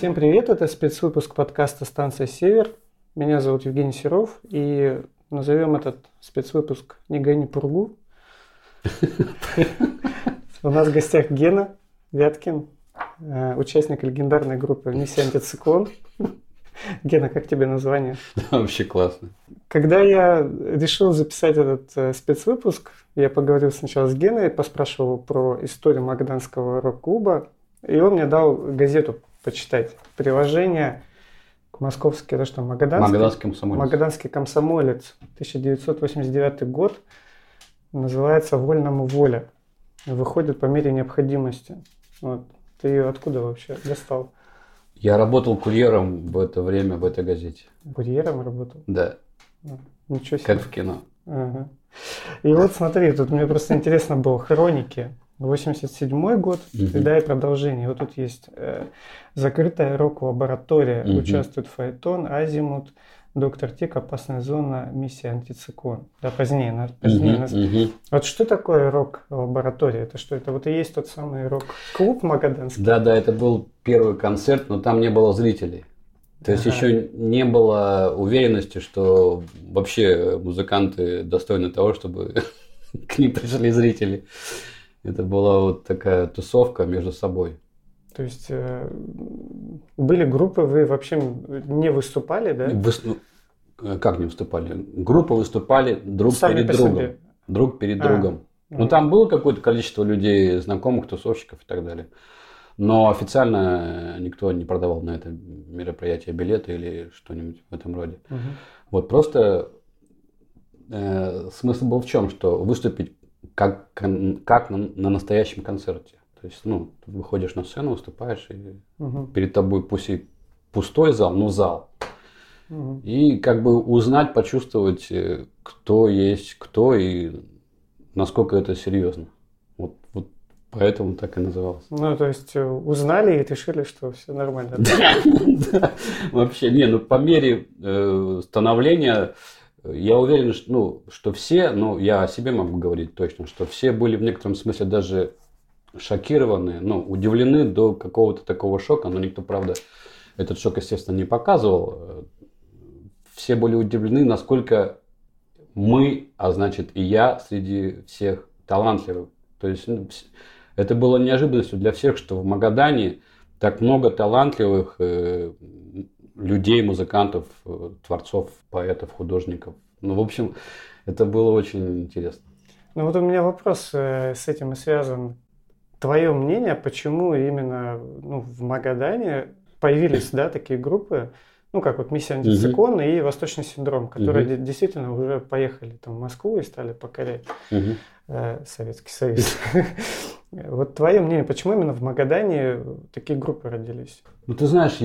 Всем привет, это спецвыпуск подкаста «Станция Север». Меня зовут Евгений Серов, и назовем этот спецвыпуск «Не гони пургу». У нас в гостях Гена Вяткин, э, участник легендарной группы «Миссия антициклон». Гена, как тебе название? Вообще классно. Когда я решил записать этот э, спецвыпуск, я поговорил сначала с Геной, поспрашивал про историю Магаданского рок-клуба, и он мне дал газету почитать. Приложение к московский, это что, Магаданский? Магаданский комсомолец. Магаданский комсомолец, 1989 год, называется «Вольному воля». Выходит по мере необходимости. Вот. Ты ее откуда вообще достал? Я работал курьером в это время в этой газете. Курьером работал? Да. Ничего себе. Как в кино. Ага. И вот смотри, тут мне просто интересно было хроники. 87 год, Мгм. и да, и продолжение. Вот тут есть э, закрытая рок-лаборатория, Мгм. участвует Фаэтон, Азимут, Доктор Тик, Опасная зона, Миссия Антициклон. Да, позднее, на- позднее Мгм, нас- мгм. Вот что такое рок-лаборатория? Это что? Это вот и есть тот самый рок-клуб Магаданский? Да, да, это был первый концерт, но там не было зрителей. То есть Ага. еще не было уверенности, что вообще музыканты достойны того, чтобы к ним пришли зрители. Это была вот такая тусовка между собой. То есть э, были группы, вы вообще не выступали, да? Выс- ну, э, Как не выступали? Группы выступали друг Сами перед другом. себе. Друг перед А. другом. Ну, Мгм. там было какое-то количество людей, знакомых, тусовщиков и так далее. Но официально никто не продавал на это мероприятие билеты или что-нибудь в этом роде. Мгм. Вот просто э, смысл был в чем, что выступить как, как на, на настоящем концерте. То есть, ну, ты выходишь на сцену, выступаешь, и Мгм. перед тобой пусть и пустой зал, но зал. Мгм. И как бы узнать, почувствовать, э, кто есть кто и насколько это серьезно. Вот, вот поэтому так и называлось. Ну, то есть э, узнали и решили, что все нормально. Вообще, не, ну по мере э, становления я уверен, что, ну, что все, ну я о себе могу говорить точно, что все были в некотором смысле даже шокированы, ну, удивлены до какого-то такого шока, но никто, правда, этот шок, естественно, не показывал. Все были удивлены, насколько мы, а значит и я, среди всех талантливых. То есть ну, это было неожиданностью для всех, что в Магадане так много талантливых э, людей, музыкантов, э, творцов, поэтов, художников. Ну, в общем, это было очень интересно. Ну, вот у меня вопрос э, с этим и связан. Твое мнение, почему именно ну, в Магадане появились да, такие группы, ну, как вот «Миссия антициклон» и «Восточный синдром», которые де- действительно уже поехали там, в Москву и стали покорять Мгм. э, Советский Союз. Вот твое мнение, почему именно в Магадане такие группы родились? Ну, ты знаешь,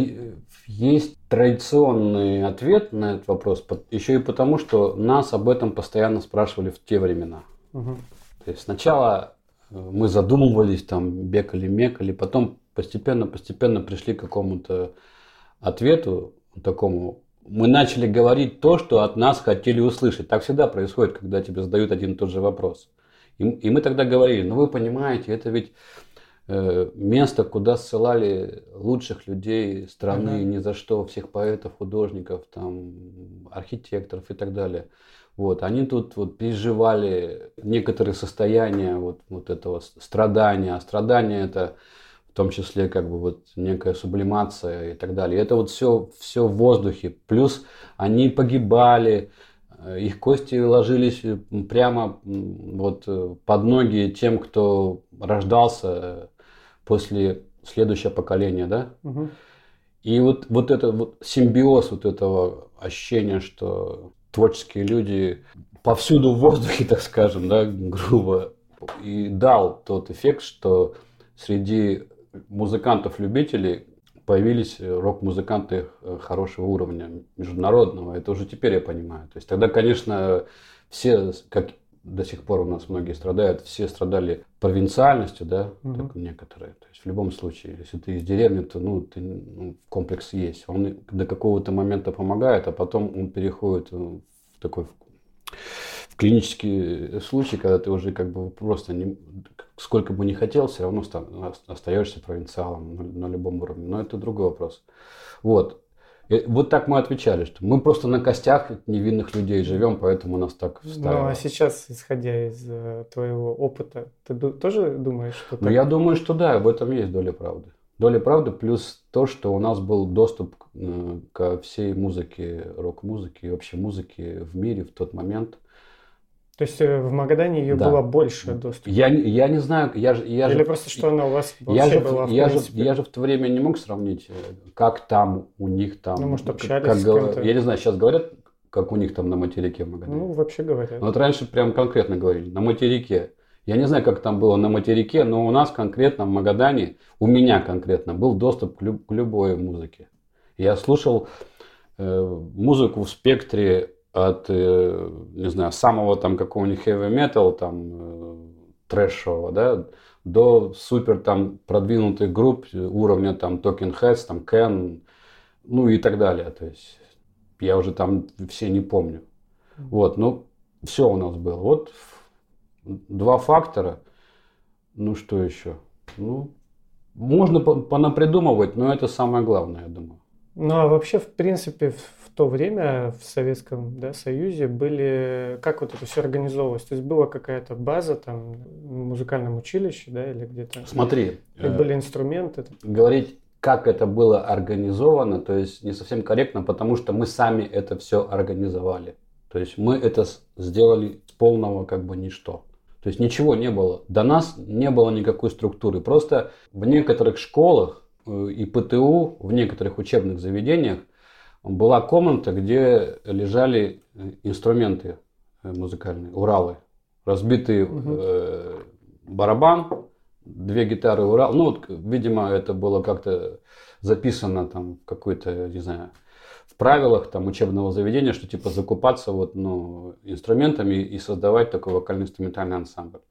есть традиционный ответ на этот вопрос, еще и потому, что нас об этом постоянно спрашивали в те времена. Мгм. То есть сначала э, мы задумывались, там, бекали, мекали, потом постепенно-постепенно пришли к какому-то ответу такому. Мы начали говорить то, что от нас хотели услышать. Так всегда происходит, когда тебе задают один и тот же вопрос. И, и мы тогда говорили, ну вы понимаете, это ведь место, куда ссылали лучших людей страны, Ага. ни за что, всех поэтов, художников, там, архитекторов и так далее. Вот, они тут вот переживали некоторые состояния вот, вот этого страдания. А страдание это в том числе как бы вот некая сублимация и так далее. Это вот все, все в воздухе. Плюс они погибали, э, их кости ложились э, прямо вот э, под ноги тем, кто рождался э, после следующего поколения, да? Мгм. И вот, вот это вот симбиоз вот этого ощущения, что творческие люди повсюду в воздухе, так скажем, да, грубо, и дал тот эффект, что среди музыкантов-любителей появились рок-музыканты хорошего уровня, международного. Это уже теперь я понимаю. То есть тогда, конечно, все, как до сих пор у нас многие страдают, все страдали провинциальностью, да, Мгм. так некоторые. То есть в любом случае, если ты из деревни, то ну, ты, ну, комплекс есть. Он до какого-то момента помогает, а потом он переходит э, в такой в клинический случай, когда ты уже как бы просто не, сколько бы не хотел, все равно остаешься провинциалом на, на любом уровне. Но это другой вопрос. Вот. И вот так мы отвечали, что мы просто на костях невинных людей живем, поэтому нас так вставило. Ну, а сейчас, исходя из э, твоего опыта, ты тоже думаешь, что Ну, так? я думаю, что да, в этом есть доля правды. Доля правды плюс то, что у нас был доступ э, ко всей музыке, рок-музыке и вообще музыке в мире в тот момент – то есть э, в Магадане ее да. было больше доступа? Я, я не знаю, я, я Или же... просто что она у вас я же, была, я, же, я же в то время не мог сравнить, э, как там у них там... Ну, может, общались как, с кем-то? Я не знаю, сейчас говорят, как у них там на материке в Магадане? Ну, вообще говорят. Вот раньше прям конкретно говорили, на материке. Я не знаю, как там было на материке, но у нас конкретно в Магадане, у меня конкретно, был доступ к, люб, к любой музыке. Я слушал э, музыку в спектре от, э, не знаю, самого там какого-нибудь heavy metal, там, э, трэшевого, да, до супер там продвинутых групп уровня там Talking Heads, там Ken, ну и так далее. То есть я уже там все не помню. Вот, ну, все у нас было. Вот два фактора. Ну, что еще? Ну, можно понапридумывать, но это самое главное, я думаю. Ну, а вообще, в принципе, то время в Советском да, Союзе были, как вот это все организовывалось? То есть была какая-то база там в музыкальном училище, да, или где-то? Смотри. И были э, инструменты? Говорить, как это было организовано, то есть не совсем корректно, потому что мы сами это все организовали. То есть мы это сделали с полного как бы ничто. То есть ничего не было. До нас не было никакой структуры. Просто в некоторых школах и ПТУ, в некоторых учебных заведениях была комната, где лежали э, инструменты э, музыкальные, Уралы. Разбитый угу. э, барабан, две гитары Урал. Ну, вот, видимо, это было как-то записано там в какой-то, не знаю, в правилах там учебного заведения, что типа закупаться вот, ну, инструментами и создавать такой вокально-инструментальный ансамбль.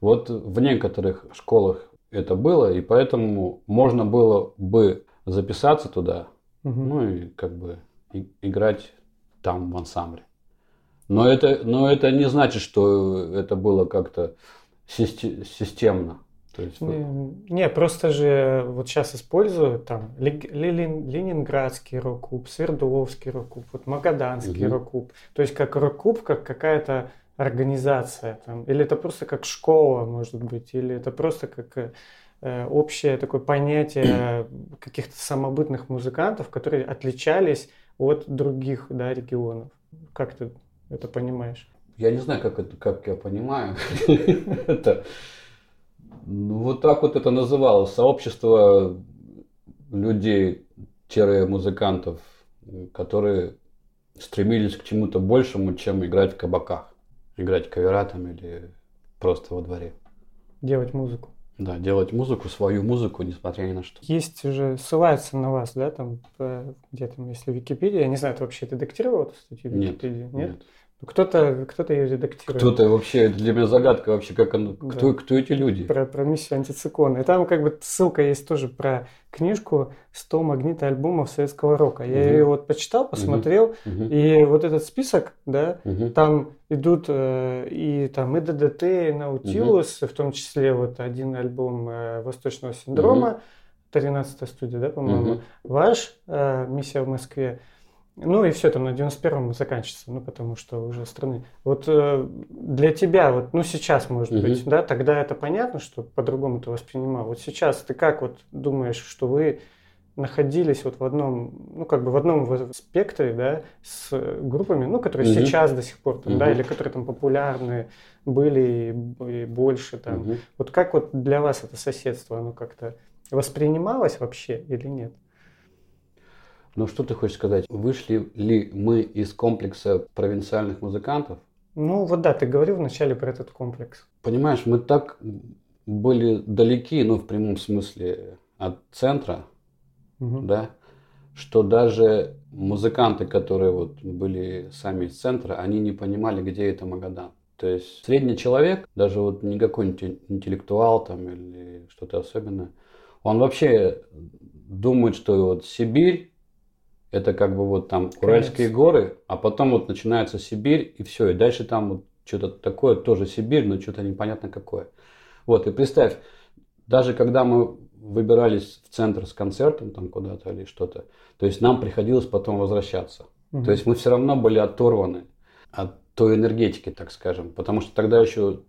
Вот в некоторых школах это было, и поэтому можно было бы записаться туда, Угу. Ну и как бы и, играть там в ансамбле. Но это, но это не значит, что это было как-то системно. То есть, не, вот... не, просто же вот сейчас используют там Ленин, Ленинградский рок-клуб, Свердловский рок-клуб, вот Магаданский угу. рок-клуб. То есть как рок-клуб, как какая-то организация. Там, или это просто как школа, может быть, или это просто как Э, общее такое понятие каких-то самобытных музыкантов, которые отличались от других да, регионов. Как ты это понимаешь? Я не знаю, как, это, как я понимаю. это, ну, вот так вот это называлось. Сообщество людей, музыкантов, которые стремились к чему-то большему, чем играть в кабаках. Играть кавера там или просто во дворе. Делать музыку. Да, делать музыку, свою музыку, несмотря ни на что. Есть уже, ссылается на вас, да, там, где там, если Википедия, я не знаю, ты вообще редактировал эту статью в Википедии? Нет, нет. Кто-то, кто-то ее редактирует. Кто-то вообще, для меня загадка вообще, как он, да. кто, кто эти люди? Про, про миссию антицикона. И там как бы ссылка есть тоже про книжку «100 магнита альбомов советского рока». Я угу. ее вот почитал, посмотрел, угу. и вот этот список, да, угу. там идут э, и там и ДДТ, и Наутилус, угу. в том числе вот один альбом э, «Восточного синдрома», угу. 13 студия, да, по-моему, угу. ваш э, «Миссия в Москве». Ну и все, там на 91-м заканчивается, ну потому что уже страны. Вот э, для тебя, вот, ну сейчас может угу. быть, да, тогда это понятно, что по-другому ты воспринимал. Вот сейчас ты как вот думаешь, что вы находились вот в одном, ну как бы в одном спектре, да, с группами, ну которые угу. сейчас до сих пор там, угу. да, или которые там популярны были и, и больше там. Угу. Вот как вот для вас это соседство, оно как-то воспринималось вообще или нет? Но что ты хочешь сказать? Вышли ли мы из комплекса провинциальных музыкантов? Ну вот да, ты говорил вначале про этот комплекс. Понимаешь, мы так были далеки, ну в прямом смысле, от центра, угу. да, что даже музыканты, которые вот были сами из центра, они не понимали, где это Магадан. То есть средний человек, даже вот не какой-нибудь интеллектуал там или что-то особенное, он вообще думает, что вот Сибирь это как бы вот там Уральские горы, а потом вот начинается Сибирь, и все, и дальше там вот что-то такое, тоже Сибирь, но что-то непонятно какое. Вот, и представь, даже когда мы выбирались в центр с концертом там куда-то или что-то, то есть нам приходилось потом возвращаться. Угу. То есть мы все равно были оторваны от той энергетики, так скажем, потому что тогда еще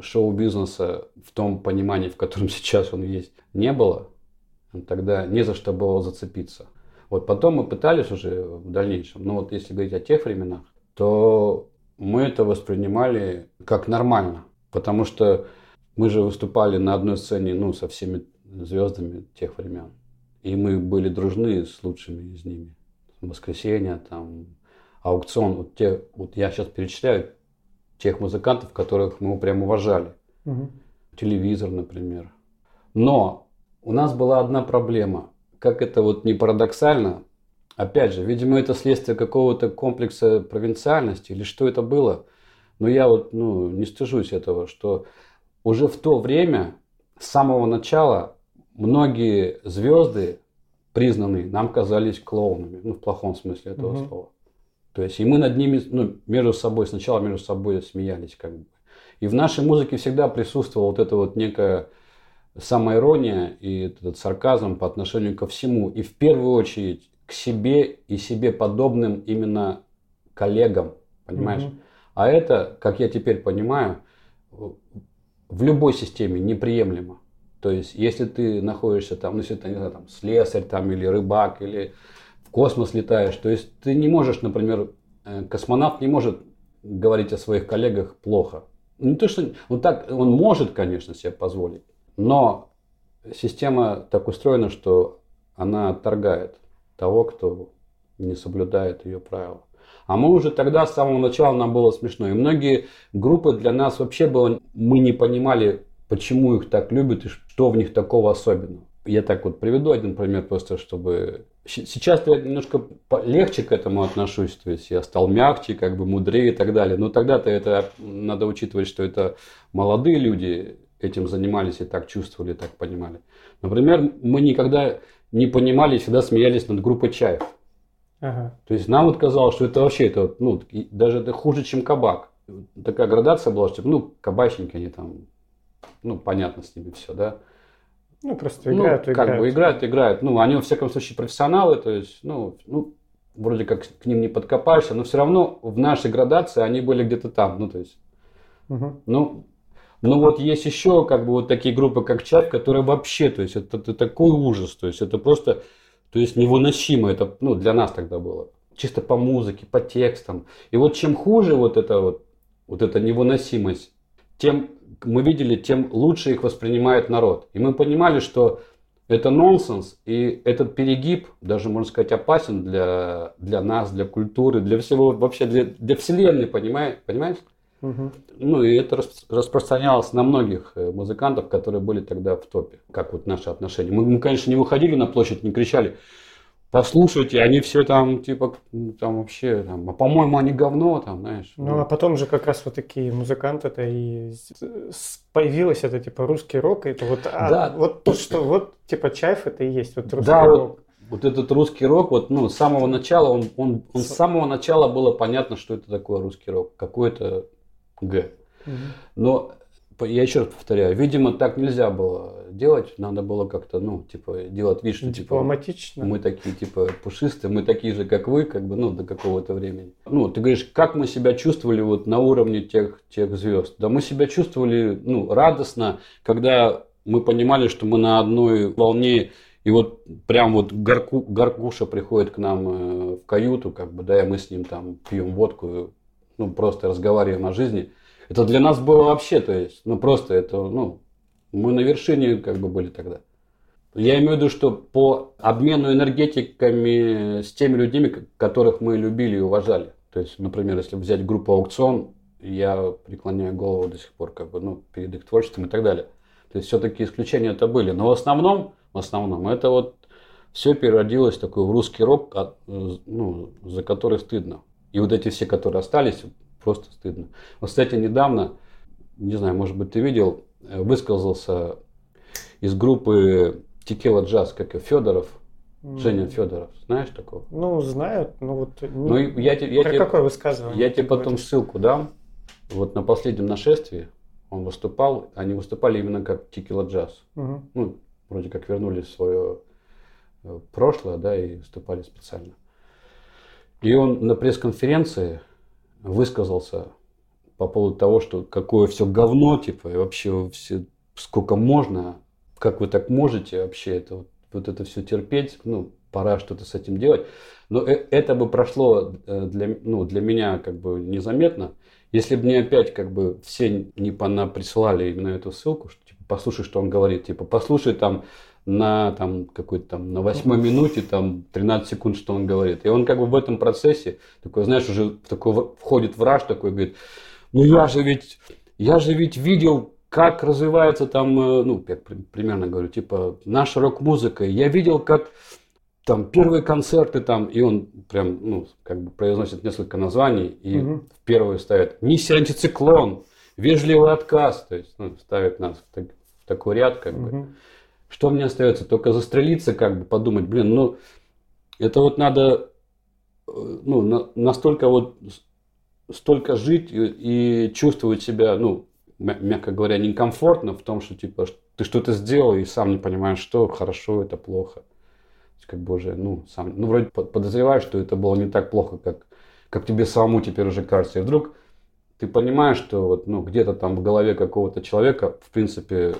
шоу-бизнеса в том понимании, в котором сейчас он есть, не было. Тогда не за что было зацепиться. Вот потом мы пытались уже в дальнейшем, но вот если говорить о тех временах, то мы это воспринимали как нормально, потому что мы же выступали на одной сцене ну, со всеми звездами тех времен. И мы были дружны с лучшими из ними. Воскресенье, там, аукцион. Вот, те, вот я сейчас перечисляю тех музыкантов, которых мы прям уважали. Угу. Телевизор, например. Но у нас была одна проблема. Как это вот не парадоксально, опять же, видимо, это следствие какого-то комплекса провинциальности или что это было. Но я вот ну, не стыжусь этого, что уже в то время, с самого начала, многие звезды признанные нам казались клоунами, ну, в плохом смысле этого угу. слова. То есть, и мы над ними, ну, между собой, сначала между собой смеялись, как бы. И в нашей музыке всегда присутствовала вот эта вот некая самоирония и этот сарказм по отношению ко всему. И в первую очередь к себе и себе подобным именно коллегам, понимаешь? Угу. А это, как я теперь понимаю, в любой системе неприемлемо. То есть, если ты находишься там, ну, если ты, не знаю, там, слесарь там, или рыбак, или в космос летаешь, то есть ты не можешь, например, э, космонавт не может говорить о своих коллегах плохо. Не то, что он так, он может, конечно, себе позволить, но система так устроена, что она отторгает того, кто не соблюдает ее правила. А мы уже тогда, с самого начала, нам было смешно. И многие группы для нас вообще было, мы не понимали, почему их так любят и что в них такого особенного. Я так вот приведу один пример просто, чтобы... Сейчас я немножко легче к этому отношусь, то есть я стал мягче, как бы мудрее и так далее. Но тогда-то это надо учитывать, что это молодые люди этим занимались и так чувствовали, и так понимали. Например, мы никогда не понимали, всегда смеялись над группой Чаев. Ага. То есть нам вот казалось, что это вообще это, ну, даже это хуже, чем кабак. Такая градация была, что ну, кабачники они там, ну, понятно с ними все, да. Ну, просто играют, ну, как играют. бы играют, играют. Ну, они, во всяком случае, профессионалы, то есть, ну, ну, вроде как к ним не подкопаешься, но все равно в нашей градации они были где-то там, ну, то есть, угу. ну, ну вот есть еще как бы вот такие группы, как Чат, которые вообще, то есть это, это такой ужас, то есть это просто то есть невыносимо это ну, для нас тогда было. Чисто по музыке, по текстам. И вот чем хуже вот эта вот, вот эта невыносимость, тем мы видели, тем лучше их воспринимает народ. И мы понимали, что это нонсенс, и этот перегиб, даже можно сказать, опасен для, для нас, для культуры, для всего, вообще для, для вселенной, понимаешь? понимаешь? Угу. Ну и это распространялось на многих э, музыкантов, которые были тогда в топе, как вот наши отношения. Мы, мы конечно, не выходили на площадь, не кричали, послушайте, они все там, типа, там вообще, там, а по-моему, они говно, там, знаешь. Ну, а потом же как раз вот такие музыканты-то и появилось это, типа, русский рок, это вот, а, да. вот то, что, вот, типа, Чайф это и есть, вот русский да, рок. Вот, вот этот русский рок, вот, ну, с самого начала, он, он, он с самого начала было понятно, что это такое русский рок, какой-то Г. Но я еще раз повторяю, видимо, так нельзя было делать. Надо было как-то, ну, типа, делать вид, что типа, мы такие, типа, пушистые, мы такие же, как вы, как бы, ну, до какого-то времени. Ну, ты говоришь, как мы себя чувствовали вот на уровне тех, тех звезд? Да мы себя чувствовали, ну, радостно, когда мы понимали, что мы на одной волне и вот прям вот Горку, Горкуша приходит к нам э, в каюту, как бы, да, и мы с ним там пьем водку, ну, просто разговариваем о жизни. Это для нас было вообще, то есть, ну, просто это, ну, мы на вершине как бы были тогда. Я имею в виду, что по обмену энергетиками с теми людьми, которых мы любили и уважали. То есть, например, если взять группу «Аукцион», я преклоняю голову до сих пор как бы, ну, перед их творчеством и так далее. То есть, все-таки исключения это были. Но в основном, в основном, это вот все переродилось такой в русский рок, а, ну, за который стыдно. И вот эти все, которые остались, просто стыдно. Вот, кстати, недавно, не знаю, может быть, ты видел, э, высказался из группы Текила Джаз, как и Федоров, Женя Федоров, знаешь такого? Ну, знаю, но вот... Ну, я, я, Про тебе, какое высказывание? Я тебе потом говоришь? ссылку дам. вот на последнем нашествии он выступал, они выступали именно как текила джаз. Мгм. Ну, вроде как вернули свое э, прошлое, да, и выступали специально. И он на пресс-конференции высказался по поводу того, что какое все говно, типа, и вообще все, сколько можно, как вы так можете вообще это вот, это все терпеть, ну, пора что-то с этим делать. Но э- это бы прошло э, для, ну, для меня как бы незаметно, если бы мне опять как бы все не присылали именно эту ссылку, что типа послушай, что он говорит, типа послушай там на там какой-то там на восьмой минуте там 13 секунд, что он говорит. И он как бы в этом процессе такой, знаешь, уже такой в- входит враж такой, говорит, ну я же ведь, я же ведь видел, как развивается там, э, ну, я при- примерно говорю, типа, наша рок-музыка. Я видел, как там первые концерты там, и он прям, ну, как бы произносит несколько названий, и Мгм. в первую ставит «Миссия антициклон», «Вежливый отказ», то есть, ну, ставит нас в, так- в такой ряд, как бы. Что мне остается? Только застрелиться, как бы подумать, блин, ну, это вот надо, э, ну, на- настолько вот, столько жить и, и чувствовать себя, ну, мя- мягко говоря, некомфортно в том, что, типа, ты что-то сделал и сам не понимаешь, что хорошо, это плохо. Как бы уже, ну, сам, ну, вроде под- подозреваешь, что это было не так плохо, как, как тебе самому теперь уже кажется. И вдруг ты понимаешь, что вот, ну, где-то там в голове какого-то человека, в принципе,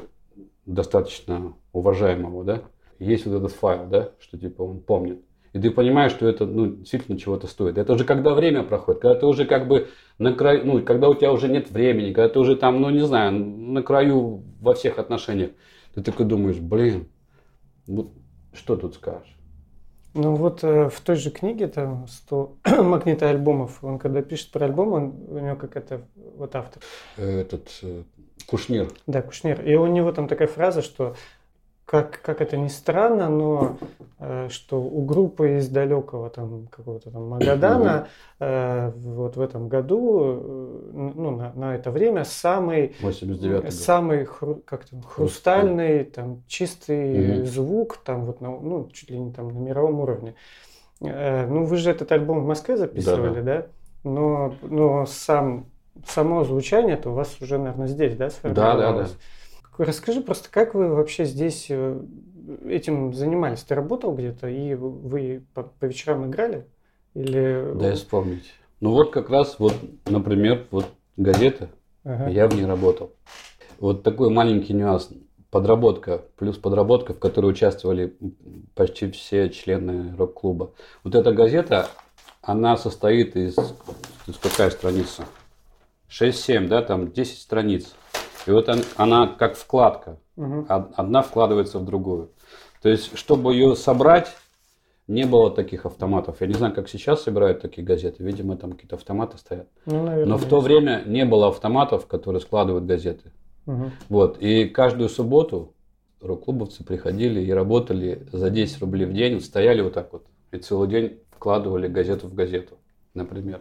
достаточно уважаемого, да, есть вот этот файл, да, что типа он помнит. И ты понимаешь, что это ну, действительно чего-то стоит. Это уже когда время проходит, когда ты уже как бы на краю, ну, когда у тебя уже нет времени, когда ты уже там, ну, не знаю, на краю во всех отношениях. Ты такой думаешь, блин, вот что тут скажешь? Ну вот э, в той же книге там 100 магнита альбомов, он когда пишет про альбом, он, у него как это вот автор, Этот э, Кушнир. да, Кушнир, и у него там такая фраза, что как, как это ни странно, но э, что у группы из далекого там какого-то там Магадана э, вот в этом году, э, ну на, на это время самый 89 год. самый хру- как там, хрустальный, там чистый Мгм. звук, там вот на, ну чуть ли не там на мировом уровне. Э, ну вы же этот альбом в Москве записывали, да? Но, но сам само звучание это у вас уже, наверное, здесь, да, сформировалось? Расскажи просто, как вы вообще здесь э, этим занимались? Ты работал где-то и вы по, по вечерам играли? Или... Да, вспомнить. Ну вот как раз, вот, например, вот газета, Ага. я в ней работал. Вот такой маленький нюанс. Подработка, плюс подработка, в которой участвовали почти все члены рок-клуба. Вот эта газета, она состоит из, из какая страница? 6-7, да, там 10 страниц. И вот он- она как вкладка. Од- Одна вкладывается в другую. То есть, чтобы ее собрать, не было таких автоматов. Я не знаю, как сейчас собирают такие газеты. Видимо, там какие-то автоматы стоят. Ну, наверное. Но в то время не было автоматов, которые складывают газеты. Мгм. Вот. И каждую субботу рок-клубовцы приходили и работали за 10 рублей в день, стояли вот так вот. И целый день вкладывали газету в газету, например.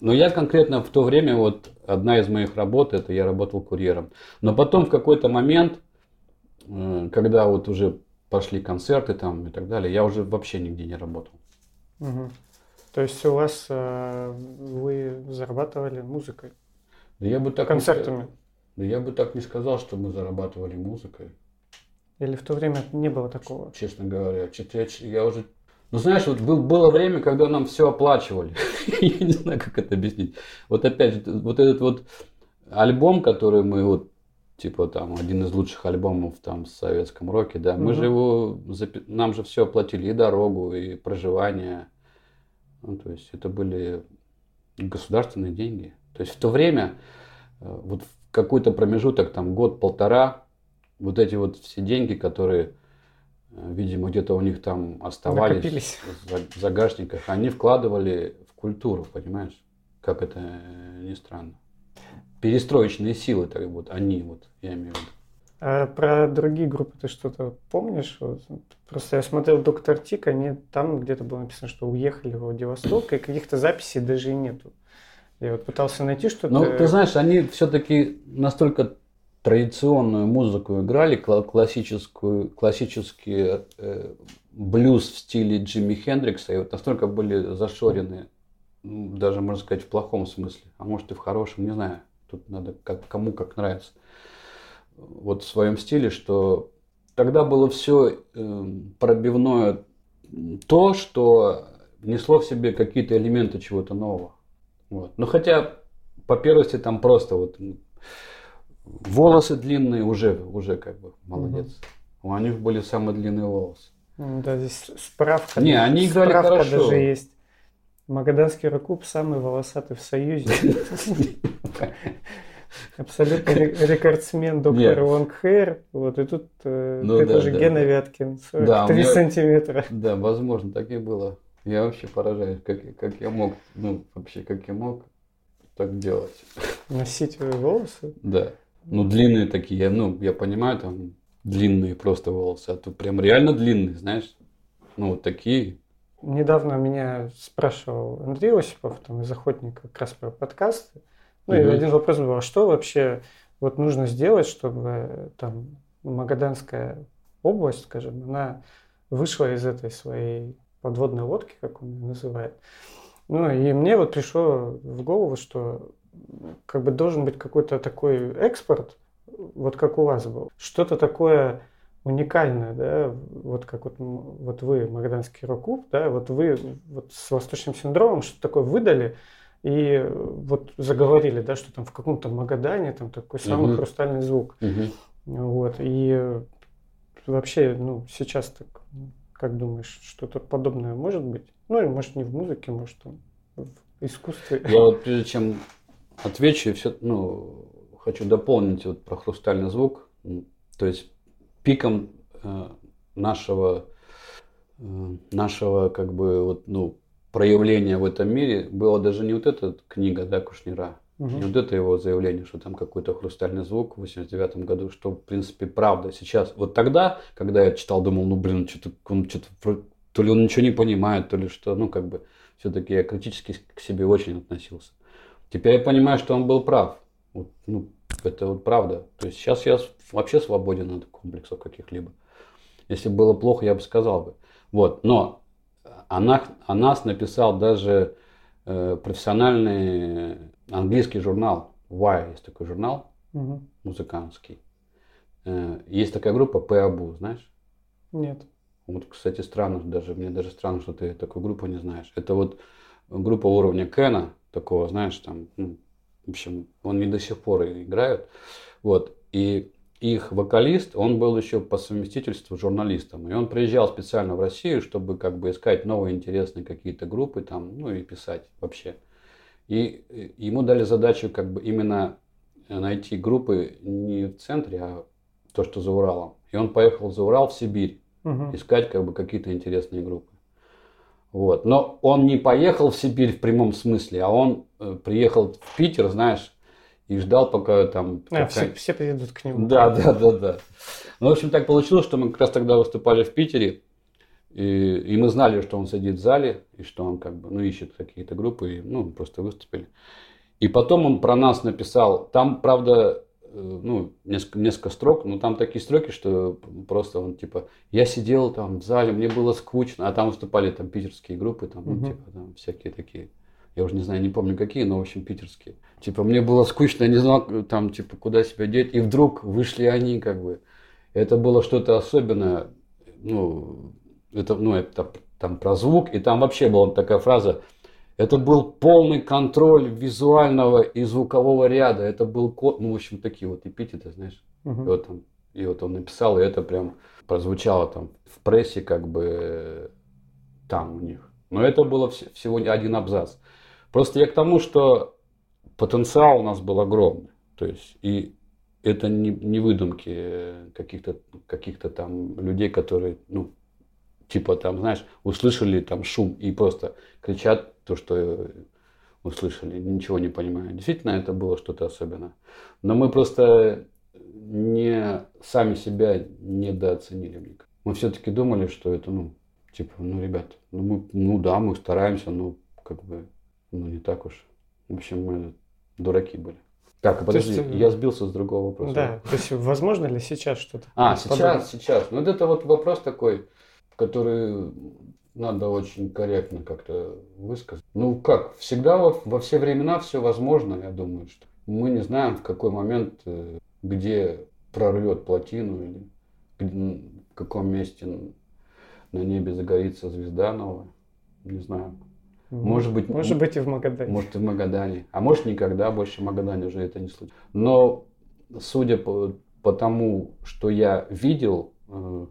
Но я конкретно в то время, вот одна из моих работ, это я работал курьером. Но потом в какой-то момент, э, когда вот уже пошли концерты там и так далее, я уже вообще нигде не работал. Мгм. То есть у вас э, вы зарабатывали музыкой, Да я бы так не концертами? ска- да я бы так не сказал, что мы зарабатывали музыкой. Или в то время не было такого? честно говоря. Я, я уже... Ну, знаешь, вот был, было время, когда нам все оплачивали. Я не знаю, как это объяснить. Вот опять же, вот этот вот альбом, который мы вот, типа там, один из лучших альбомов там в советском роке, да, мы же его, нам же все оплатили, и дорогу, и проживание. Ну, то есть это были государственные деньги. То есть в то время, э, вот в какой-то промежуток, там год-полтора, вот эти вот все деньги, которые, видимо, где-то у них там оставались в загашниках, они вкладывали в культуру, понимаешь? Как это э, ни странно. Перестроечные силы, так вот, они вот, я имею в виду. А про другие группы ты что-то помнишь? Вот, Просто я смотрел Доктор Тик, они там где-то было написано, что уехали в Владивосток, и каких-то записей даже и нету. Я вот пытался найти что-то. Ну, ты знаешь, они все-таки настолько традиционную музыку играли, кла- классическую, классический э, блюз в стиле Джимми Хендрикса, и вот настолько были зашорены даже, можно сказать, в плохом смысле, а может и в хорошем, не знаю. Тут надо как, кому как нравится. Вот в своем стиле, что тогда было все э, пробивное то, что несло в себе какие-то элементы чего-то нового. Вот. Ну хотя по первости там просто вот волосы длинные уже, уже как бы молодец. Угу. У них были самые длинные волосы. Да, здесь справка. Не, они играли справка хорошо. даже есть. Магаданский Ракуб самый волосатый в Союзе. Абсолютно рекордсмен доктор Лонгхейр. Вот, и тут э, Ну это да, же да, Гена да. Вяткин, Да, 43 у меня- сантиметра. Да, возможно, так и было. Я вообще поражаюсь, как, как я мог, ну, вообще, как я мог так делать. Носить волосы. Да. Ну, длинные такие, ну, я понимаю, там, длинные просто волосы, а тут прям реально длинные, знаешь. Ну, вот такие. Недавно меня спрашивал Андрей Осипов там, из охотника как раз про подкасты. Ну и Мгм. один вопрос был, а что вообще вот нужно сделать, чтобы там Магаданская область, скажем, она вышла из этой своей подводной лодки, как он ее называет. Ну и мне вот пришло в голову, что как бы должен быть какой-то такой экспорт, вот как у вас был. Что-то такое уникальное, да, вот как вот, вот вы, Магаданский рок-клуб, да, вот вы вот с восточным синдромом что-то такое выдали и вот заговорили, да, что там в каком-то Магадане там такой самый Мгм. хрустальный звук. Мгм. Вот, и вообще, ну, сейчас так, как думаешь, что-то подобное может быть? Ну, и может не в музыке, может там в искусстве. Я вот прежде чем отвечу, все, ну, хочу дополнить вот про хрустальный звук. То есть пиком э, нашего, э, нашего как бы вот, ну, проявления в этом мире было даже не вот эта книга, да, Кушнира, Мгм. не вот это его заявление, что там какой-то хрустальный звук в 89 году, что, в принципе, правда. Сейчас, вот тогда, когда я читал, думал, ну, блин, что-то, он что-то, то ли он ничего не понимает, то ли что, ну, как бы, все-таки я критически к себе очень относился. Теперь я понимаю, что он был прав. Вот, ну, это вот правда. То есть сейчас я вообще свободен от комплексов каких-либо. Если было плохо, я бы сказал бы. Вот, но о нас, о нас написал даже э, профессиональный английский журнал Wire, есть такой журнал Мгм. музыкантский. Э, есть такая группа Пэабу, знаешь? Нет. Вот, кстати, странно, даже мне даже странно, что ты такую группу не знаешь. Это вот группа уровня Кена, такого, знаешь, там, ну, в общем, он не до сих пор играют. Вот, и их вокалист, он был еще по совместительству журналистом. И он приезжал специально в Россию, чтобы как бы искать новые интересные какие-то группы там, ну и писать вообще. И ему дали задачу как бы именно найти группы не в центре, а то, что за Уралом. И он поехал за Урал в Сибирь Мгм. искать как бы какие-то интересные группы. Вот. Но он не поехал в Сибирь в прямом смысле, а он э, приехал в Питер, знаешь, и ждал, пока там... А, все, все приедут к нему. Да, да, да, да. Ну, в общем, так получилось, что мы как раз тогда выступали в Питере, и, и мы знали, что он сидит в зале, и что он как бы, ну, ищет какие-то группы, и, ну, просто выступили. И потом он про нас написал, там, правда, ну, несколько, несколько строк, но там такие строки, что просто он, типа, я сидел там в зале, мне было скучно, а там выступали там питерские группы, там, ну, Мгм. типа, там всякие такие, я уже не знаю, не помню какие, но, в общем, питерские. Типа, мне было скучно, я не знал, там, типа, куда себя деть, и вдруг вышли они, как бы. Это было что-то особенное, ну, это, ну, это там про звук, и там вообще была такая фраза, это был полный контроль визуального и звукового ряда, это был код, ну, в общем, такие вот эпитеты, знаешь. И Мгм. вот, там, и вот он написал, и это прям прозвучало там в прессе, как бы там у них. Но это было вс- всего один абзац. Просто я к тому, что потенциал у нас был огромный. То есть, и это не, не выдумки э, каких-то каких там людей, которые, ну, типа там, знаешь, услышали там шум и просто кричат то, что э, услышали, ничего не понимая. Действительно, это было что-то особенное. Но мы просто не сами себя недооценили. мне. Мы все-таки думали, что это, ну, типа, ну, ребят, ну, мы, ну да, мы стараемся, но как бы, ну, не так уж. В общем, мы дураки были. Так, подожди, есть, э, я сбился с другого вопроса. Да, то есть возможно ли сейчас что-то? А, подобное? сейчас, сейчас. Ну, вот это вот вопрос такой, который надо очень корректно как-то высказать. Ну как, всегда во, во все времена все возможно, я думаю, что мы не знаем, в какой момент, э, где прорвет плотину или в каком месте на небе загорится звезда новая. Не знаю. Может быть, может быть и в Магадане. Может и в Магадане. А может никогда больше в Магадане уже это не случится. Но судя по, по тому, что я видел, э,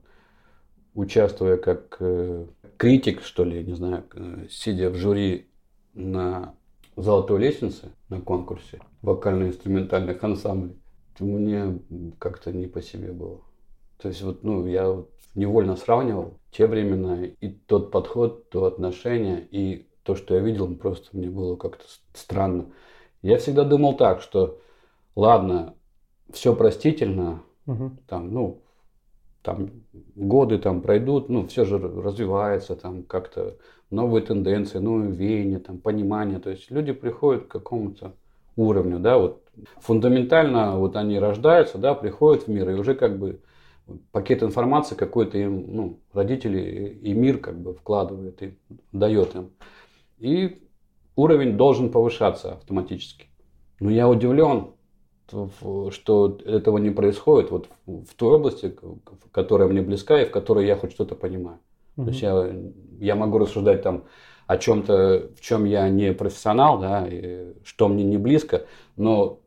участвуя как э, критик, что ли, не знаю, э, сидя в жюри на золотой лестнице на конкурсе вокально-инструментальных ансамблей, мне как-то не по себе было. То есть вот, ну, я вот невольно сравнивал те времена и тот подход, то отношение, и то, что я видел, просто мне было как-то странно. Я всегда думал так, что ладно, все простительно, угу. там, ну, там годы там пройдут, ну, все же развивается, там как-то новые тенденции, новые веяния, там, понимание. То есть люди приходят к какому-то уровню, да, вот фундаментально вот они рождаются, да, приходят в мир, и уже как бы пакет информации какой-то им, ну, родители и мир как бы вкладывает и дает им и уровень должен повышаться автоматически. Но я удивлен, что этого не происходит вот в той области, которая мне близка и в которой я хоть что-то понимаю. Угу. То есть я, я могу рассуждать там о чем-то, в чем я не профессионал, да, и что мне не близко, но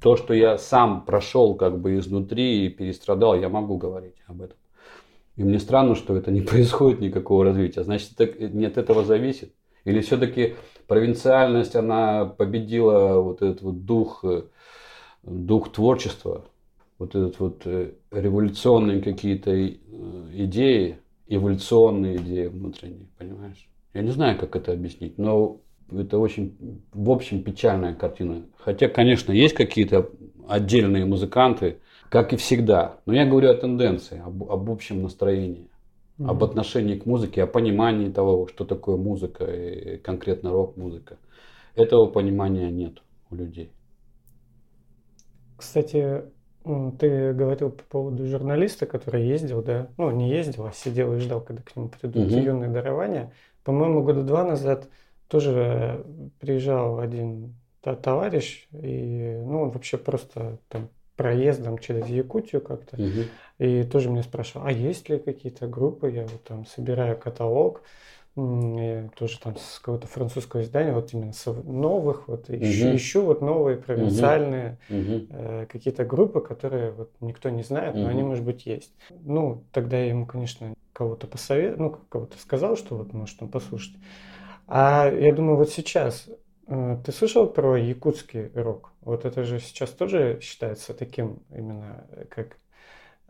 то, что я сам прошел как бы изнутри и перестрадал, я могу говорить об этом. И мне странно, что это не происходит никакого развития. Значит, это не от этого зависит. Или все-таки провинциальность, она победила вот этот вот дух, э, дух творчества, вот этот вот э, революционные какие-то э, идеи, эволюционные идеи внутренние, понимаешь? Я не знаю, как это объяснить, но это очень, в общем, печальная картина. Хотя, конечно, есть какие-то отдельные музыканты, как и всегда. Но я говорю о тенденции, об, об общем настроении mm-hmm. об отношении к музыке, о понимании того, что такое музыка, и конкретно рок-музыка. Этого понимания нет у людей. Кстати, ты говорил по поводу журналиста, который ездил, да? Ну, не ездил, а сидел и ждал, когда к нему придут угу. юные дарования. По-моему, года два назад тоже приезжал один товарищ, и ну, он вообще просто там проездом через Якутию как-то. Угу. И тоже меня спрашивал, а есть ли какие-то группы? Я вот там собираю каталог, тоже там с какого-то французского издания, вот именно новых, вот угу. ищу, ищу вот новые провинциальные угу. э, какие-то группы, которые вот никто не знает, но угу. они, может быть, есть. Ну, тогда я ему, конечно, кого-то посоветовал, ну, кого-то сказал, что вот может он послушать. А я думаю, вот сейчас Э, ты слышал про якутский рок? Вот это же сейчас тоже считается таким именно э, как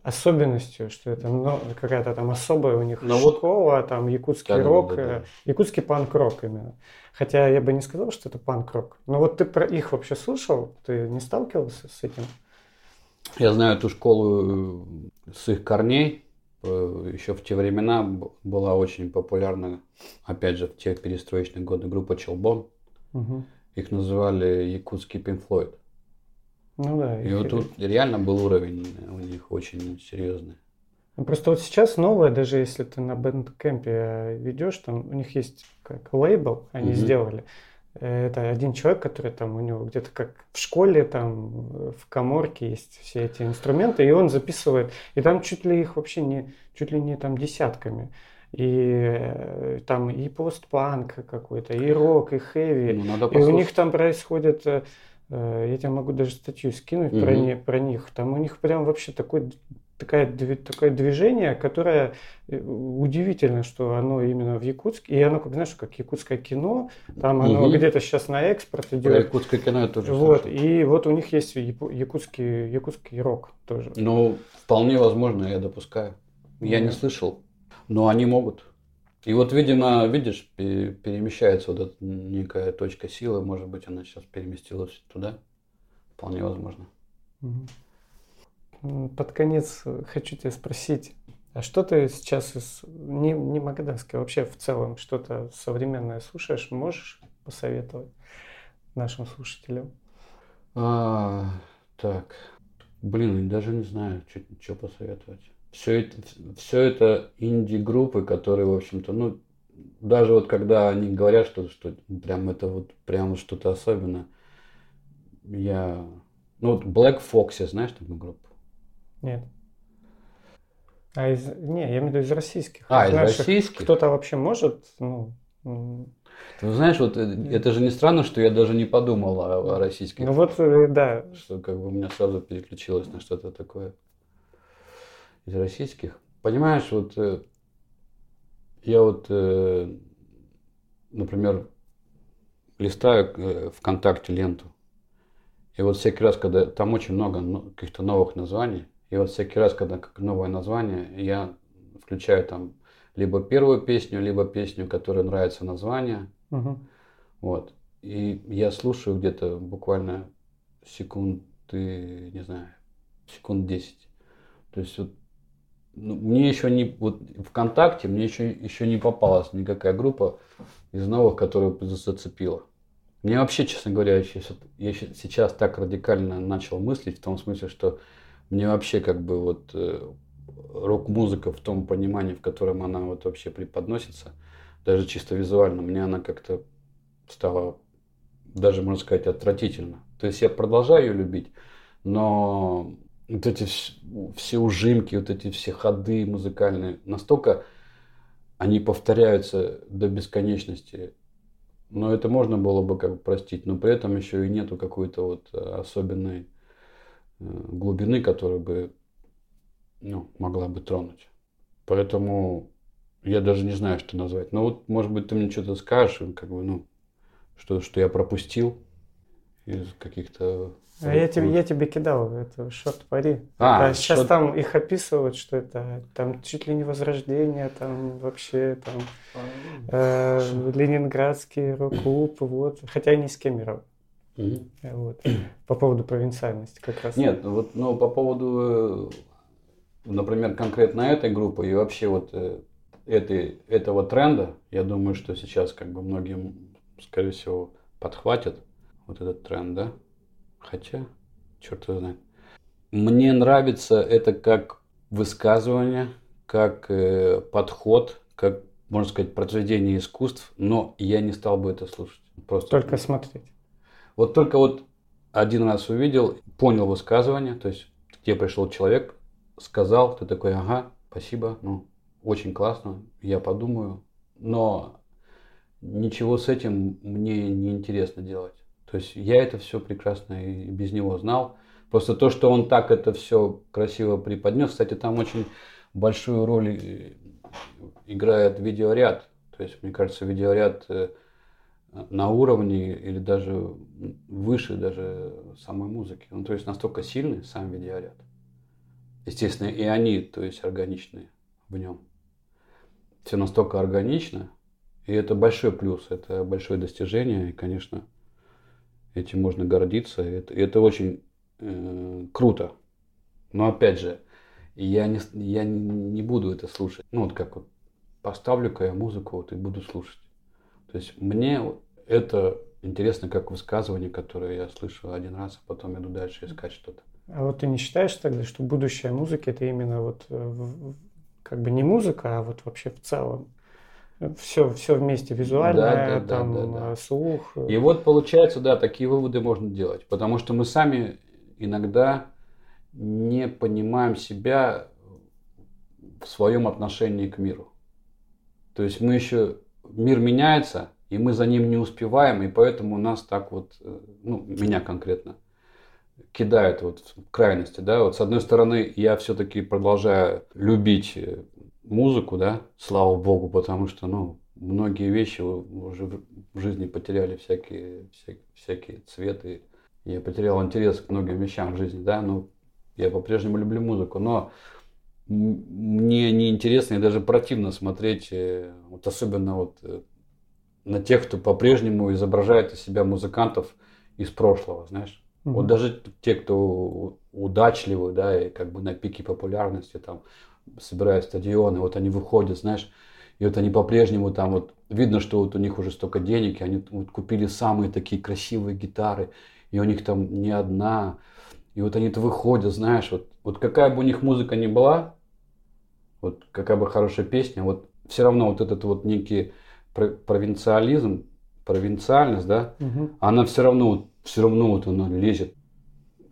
особенностью, что это ну, какая-то там особая у них Но ну школа, вот... там якутский да, рок, да, да, да. якутский панк-рок именно. Хотя я бы не сказал, что это панк-рок. Но вот ты про их вообще слушал? Ты не сталкивался с этим? Я знаю эту школу э, с их корней. Еще в те времена была очень популярна, опять же, в те перестроечные годы группа Челбон. Угу. Их называли якутский Floyd. Ну да. И вот тут реально был уровень у них очень серьезный. Ну, просто вот сейчас новое, даже если ты на бэндкэмпе ведешь, там у них есть как лейбл, они угу. сделали. Это один человек, который там у него где-то как в школе, там в коморке есть все эти инструменты, и он записывает. И там чуть ли их вообще не, чуть ли не там десятками и э, там и постпанк какой-то, и рок, и хэви. Ну, и у них там происходит, э, э, я тебе могу даже статью скинуть угу. про, не, про них. Там у них прям вообще такой такая, такое движение, которое удивительно, что оно именно в Якутске. И оно, как знаешь, как якутское кино, там оно угу. где-то сейчас на экспорт идет. Про якутское кино я тоже Вот, слышал. и вот у них есть якутский, якутский рок тоже. Ну, вполне возможно, я допускаю. Я да. не слышал но они могут. И вот, видимо, видишь, перемещается вот эта некая точка силы, может быть, она сейчас переместилась туда. Вполне возможно. Под конец хочу тебя спросить, а что ты сейчас из, не, не магаданское, вообще в целом что-то современное слушаешь, можешь посоветовать нашим слушателям? А, так, блин, даже не знаю, что посоветовать все это, все это инди-группы, которые, в общем-то, ну, даже вот когда они говорят, что, что прям это вот прям что-то особенное, я... Ну вот Black Foxy, знаешь такую группу? Нет. А из... Не, я имею в виду из российских. А, из Знаешь, российских? Кто-то вообще может, ну, Ты знаешь, вот э, это же не странно, что я даже не подумал о, о российских. ну вот, э, да, Что как бы у меня сразу переключилось на что-то такое из российских. Понимаешь, вот э, я вот, э, например, листаю э, ВКонтакте ленту, и вот всякий раз, когда там очень много каких-то новых названий, и вот всякий раз, когда как новое название, я включаю там либо первую песню, либо песню, которая нравится название, мгм. вот. И я слушаю где-то буквально секунд, не знаю, секунд 10. То есть вот мне еще не, вот ВКонтакте мне еще, еще не попалась никакая группа из новых, которая зацепила. Мне вообще, честно говоря, я сейчас, я сейчас так радикально начал мыслить в том смысле, что мне вообще как бы вот э, рок-музыка в том понимании, в котором она вот вообще преподносится, даже чисто визуально, мне она как-то стала даже, можно сказать, отвратительно. То есть я продолжаю ее любить, но вот эти вс- все ужимки, вот эти все ходы музыкальные, настолько они повторяются до бесконечности. Но это можно было бы как бы простить, но при этом еще и нету какой-то вот э, особенной э, глубины, которая бы ну, могла бы тронуть. Поэтому я даже не знаю, что назвать. Но вот, может быть, ты мне что-то скажешь, как бы, ну, что, что я пропустил из каких-то... А я тебе, я тебе кидал это шорт пари. А, сейчас шорт- там их описывают, что это там чуть ли не возрождение, там вообще там э, ленинградский рок-клуб, вот. Хотя Кемерово. Мгм. э, Вот. По поводу провинциальности как раз. Нет, ну вот, ну, по поводу, э, например, конкретно этой группы и вообще вот э, этой, этого тренда, я думаю, что сейчас как бы многим, скорее всего, подхватят вот этот тренд, да? Хотя, черт его знает. Мне нравится это как высказывание, как э, подход, как, можно сказать, произведение искусств, но я не стал бы это слушать. Просто Только смотреть. вот только вот один раз увидел, понял высказывание, то есть где пришел человек, сказал, ты такой, ага, спасибо, ну, очень классно, я подумаю, но ничего с этим мне не интересно делать. То есть я это все прекрасно и без него знал. Просто то, что он так это все красиво преподнес, кстати, там очень большую роль э, играет видеоряд. То есть, мне кажется, видеоряд э, на уровне или даже выше даже самой музыки. Ну, то есть настолько сильный сам видеоряд. Естественно, и они, то есть органичные в нем. Все настолько органично, и это большой плюс, это большое достижение, и, конечно, этим можно гордиться, это, это очень э, круто. Но опять же, я не, я не буду это слушать. Ну, вот как вот поставлю-ка я музыку вот и буду слушать. То есть мне это интересно как высказывание, которое я слышу один раз, а потом иду дальше искать что-то. А вот ты не считаешь тогда, что будущее музыки это именно вот э, как бы не музыка, а вот вообще в целом? Все, все вместе, визуальное, Да, да, да, там, да, да. э, слух. э, И вот получается, да, такие выводы можно делать, потому что мы сами иногда не понимаем себя в своем отношении к миру. То есть мы еще, мир меняется, и мы за ним не успеваем, и поэтому нас так вот, э, ну, меня конкретно, кидает вот в крайности, да, вот с одной стороны я все-таки продолжаю любить музыку, да, слава богу, потому что, ну, многие вещи уже в жизни потеряли всякие, всякие, всякие цветы, я потерял интерес к многим вещам в жизни, да, но я по-прежнему люблю музыку, но мне неинтересно и даже противно смотреть, э, вот особенно вот э, на тех, кто по-прежнему изображает из себя музыкантов из прошлого, знаешь. Мгм. Вот даже те, кто удачливы, да, и как бы на пике популярности, там, собирают стадионы, вот они выходят, знаешь, и вот они по-прежнему там вот, видно, что вот у них уже столько денег, и они вот купили самые такие красивые гитары, и у них там не одна, и вот они-то выходят, знаешь, вот, вот какая бы у них музыка ни была, вот какая бы хорошая песня, вот все равно вот этот вот некий провинциализм, провинциальность, да, Мгм. она все равно, все равно вот она лезет.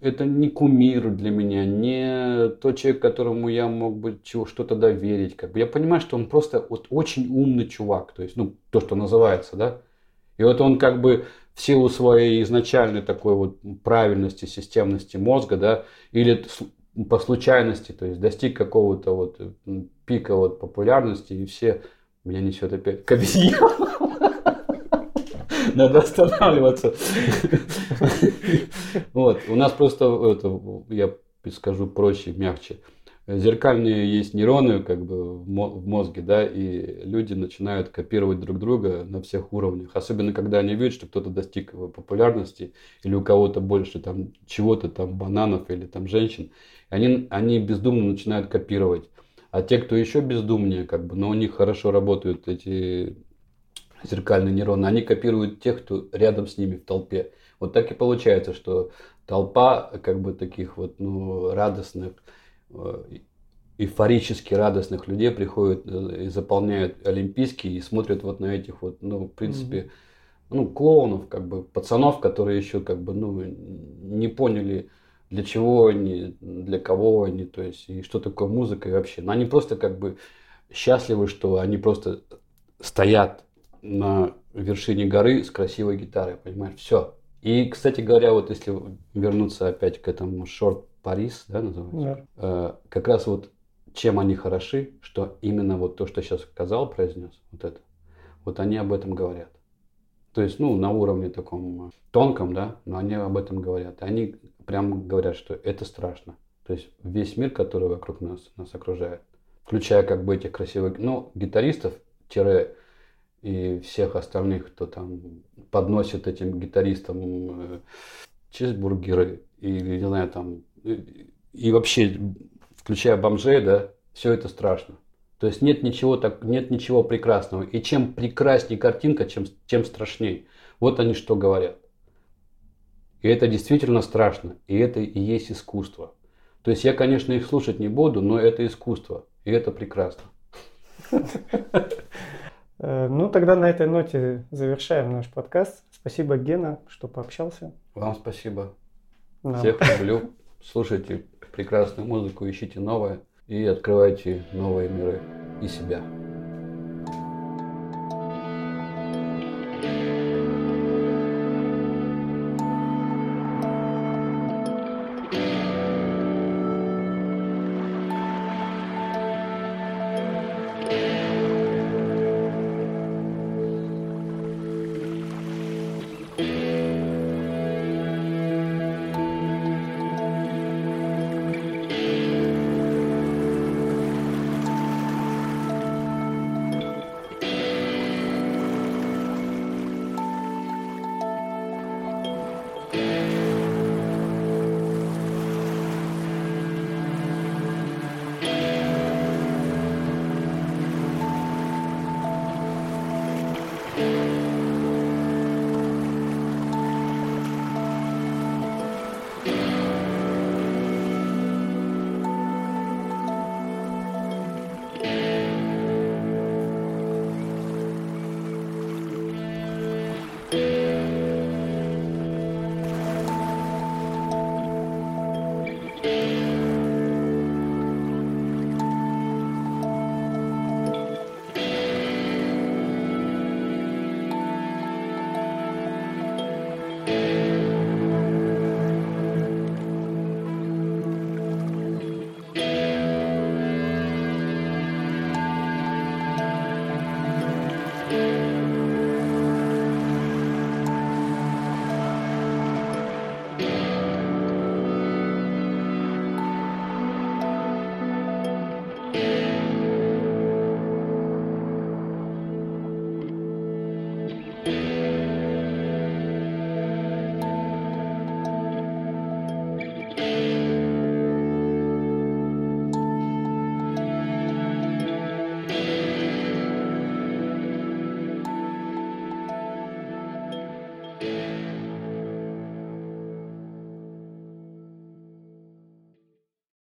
Это не кумир для меня, не тот человек, которому я мог бы чего, что-то доверить. Как бы. Я понимаю, что он просто вот очень умный чувак, то есть, ну, то, что называется, да. И вот он как бы в силу своей изначальной такой вот правильности, системности мозга, да, или по случайности, то есть достиг какого-то вот пика вот популярности, и все меня несет опять к обезьянам. Надо останавливаться. Вот. У нас просто, это, я скажу проще, мягче. Зеркальные есть нейроны как бы в мо- в мозге, да, и люди начинают копировать друг друга на всех уровнях. Особенно, когда они видят, что кто-то достиг популярности, или у кого-то больше там чего-то, там бананов или там женщин. Они, они бездумно начинают копировать. А те, кто еще бездумнее, как бы, но у них хорошо работают эти зеркальные нейроны, они копируют тех, кто рядом с ними в толпе. Вот так и получается, что толпа как бы таких вот ну, радостных, э, эйфорически радостных людей приходят э, и заполняют Олимпийские и смотрят вот на этих вот, ну, в принципе, ну, клоунов, как бы, пацанов, которые еще как бы, ну, не поняли, для чего они, для кого они, то есть, и что такое музыка и вообще. Но они просто как бы счастливы, что они просто стоят на вершине горы с красивой гитарой, понимаешь, все. И, кстати говоря, вот если вернуться опять к этому Short Paris, да, называется, Да. э, как раз вот чем они хороши, что именно вот то, что сейчас сказал, произнес, вот это, вот они об этом говорят. То есть, ну, на уровне таком э, тонком, да, но они об этом говорят. И они прямо говорят, что это страшно. То есть весь мир, который вокруг нас, нас окружает, включая как бы этих красивых, ну, гитаристов, тире и всех остальных, кто там подносит этим гитаристам э, чизбургеры или, не знаю, там, и, и вообще, включая бомжей, да, все это страшно. То есть нет ничего, так, нет ничего прекрасного. И чем прекраснее картинка, чем, тем страшней. Вот они что говорят. И это действительно страшно. И это и есть искусство. То есть я, конечно, их слушать не буду, но это искусство. И это прекрасно. Э, Ну, тогда на этой ноте завершаем наш подкаст. Спасибо, Гена, что пообщался. Вам спасибо. Нам. Всех люблю. Слушайте прекрасную музыку, ищите новое и открывайте новые миры и себя.